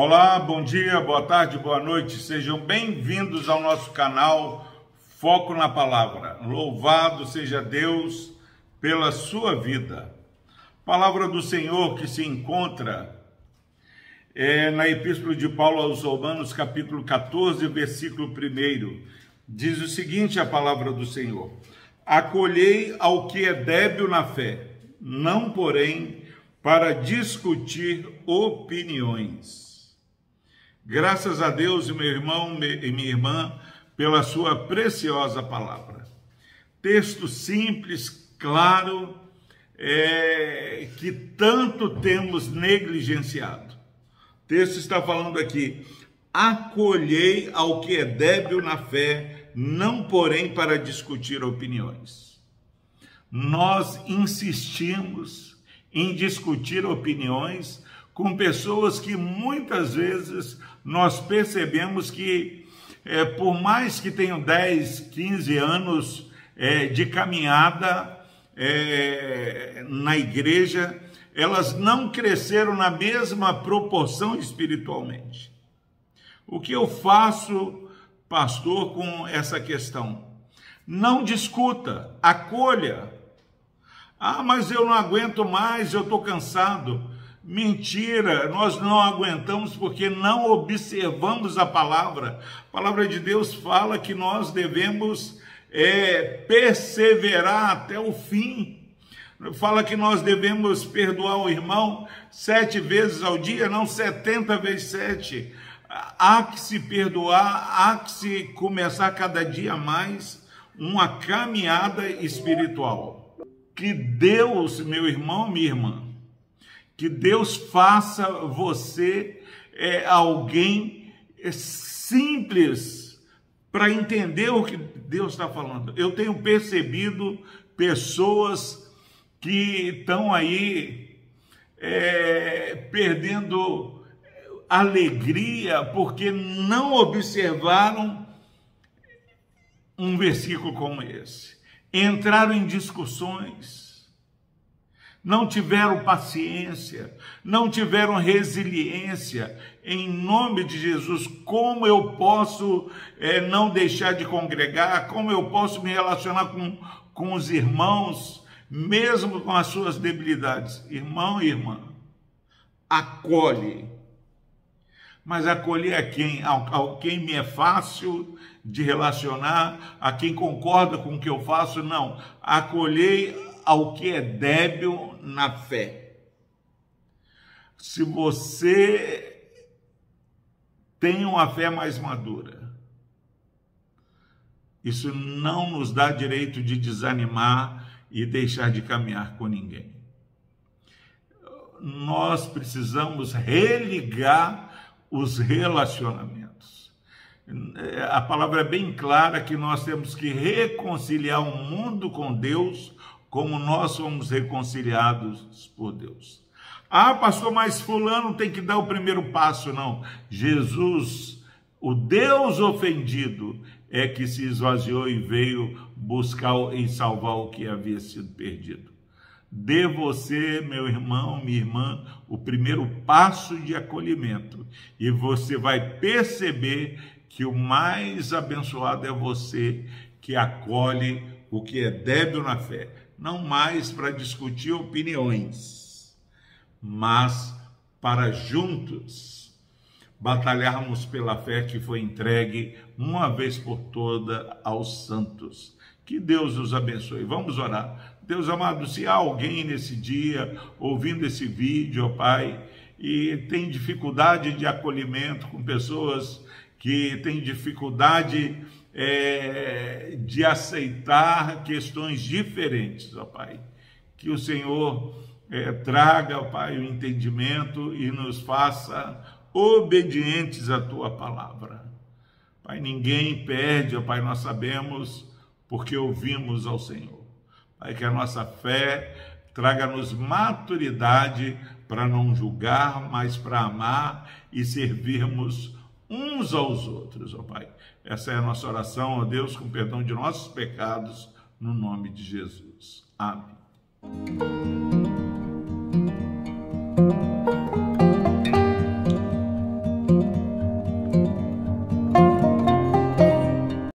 Olá, bom dia, boa tarde, boa noite. Sejam bem-vindos ao nosso canal Foco na Palavra. Louvado seja Deus pela sua vida. Palavra do Senhor que se encontra é, na Epístola de Paulo aos Romanos, capítulo 14, versículo 1. Diz o seguinte: a palavra do Senhor: Acolhei ao que é débil na fé, não, porém, para discutir opiniões. Graças a Deus, meu irmão e minha irmã, pela sua preciosa palavra. Texto simples, claro, é, que tanto temos negligenciado. O texto está falando aqui: acolhei ao que é débil na fé, não porém para discutir opiniões. Nós insistimos em discutir opiniões com pessoas que muitas vezes nós percebemos que, é, por mais que tenham 10, 15 anos é, de caminhada é, na igreja, elas não cresceram na mesma proporção espiritualmente. O que eu faço, pastor, com essa questão? Não discuta, acolha. Ah, mas eu não aguento mais, eu estou cansado. Mentira, nós não aguentamos porque não observamos a palavra. A palavra de Deus fala que nós devemos é, perseverar até o fim. Fala que nós devemos perdoar o irmão sete vezes ao dia, não setenta vezes sete. Há que se perdoar, há que se começar cada dia mais uma caminhada espiritual. Que Deus, meu irmão, minha irmã, que Deus faça você é, alguém é, simples para entender o que Deus está falando. Eu tenho percebido pessoas que estão aí é, perdendo alegria porque não observaram um versículo como esse. Entraram em discussões não tiveram paciência, não tiveram resiliência. Em nome de Jesus, como eu posso é, não deixar de congregar? Como eu posso me relacionar com, com os irmãos, mesmo com as suas debilidades? Irmão e irmã, acolhe. Mas acolher a quem? A, a quem me é fácil de relacionar, a quem concorda com o que eu faço? Não. Acolhei ao que é débil na fé. Se você tem uma fé mais madura, isso não nos dá direito de desanimar e deixar de caminhar com ninguém. Nós precisamos religar os relacionamentos. A palavra é bem clara que nós temos que reconciliar o mundo com Deus como nós somos reconciliados por Deus. Ah, pastor, mas fulano tem que dar o primeiro passo, não. Jesus, o Deus ofendido, é que se esvaziou e veio buscar e salvar o que havia sido perdido. Dê você, meu irmão, minha irmã, o primeiro passo de acolhimento e você vai perceber que o mais abençoado é você que acolhe o que é débil na fé não mais para discutir opiniões, mas para juntos batalharmos pela fé que foi entregue uma vez por toda aos santos. Que Deus os abençoe. Vamos orar. Deus amado, se há alguém nesse dia ouvindo esse vídeo, ó Pai, e tem dificuldade de acolhimento com pessoas que têm dificuldade é, de aceitar questões diferentes, ó Pai. Que o Senhor é, traga, ó Pai, o entendimento e nos faça obedientes à Tua palavra. Pai, ninguém perde, ó Pai, nós sabemos porque ouvimos ao Senhor. Pai, que a nossa fé traga-nos maturidade para não julgar, mas para amar e servirmos uns aos outros, ó Pai. Essa é a nossa oração, ó Deus, com perdão de nossos pecados, no nome de Jesus. Amém.